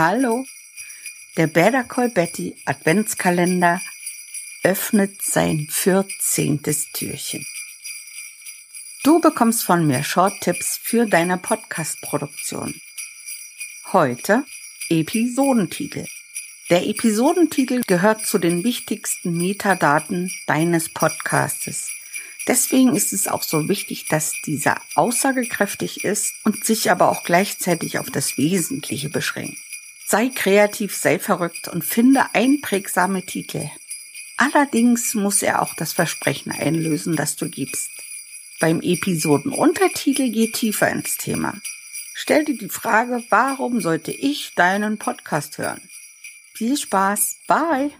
Hallo, der Better Betty Adventskalender öffnet sein 14. Türchen. Du bekommst von mir Short-Tipps für deine Podcast-Produktion. Heute Episodentitel. Der Episodentitel gehört zu den wichtigsten Metadaten deines Podcastes. Deswegen ist es auch so wichtig, dass dieser aussagekräftig ist und sich aber auch gleichzeitig auf das Wesentliche beschränkt. Sei kreativ, sei verrückt und finde einprägsame Titel. Allerdings muss er auch das Versprechen einlösen, das du gibst. Beim Episodenuntertitel geht tiefer ins Thema. Stell dir die Frage, warum sollte ich deinen Podcast hören? Viel Spaß. Bye.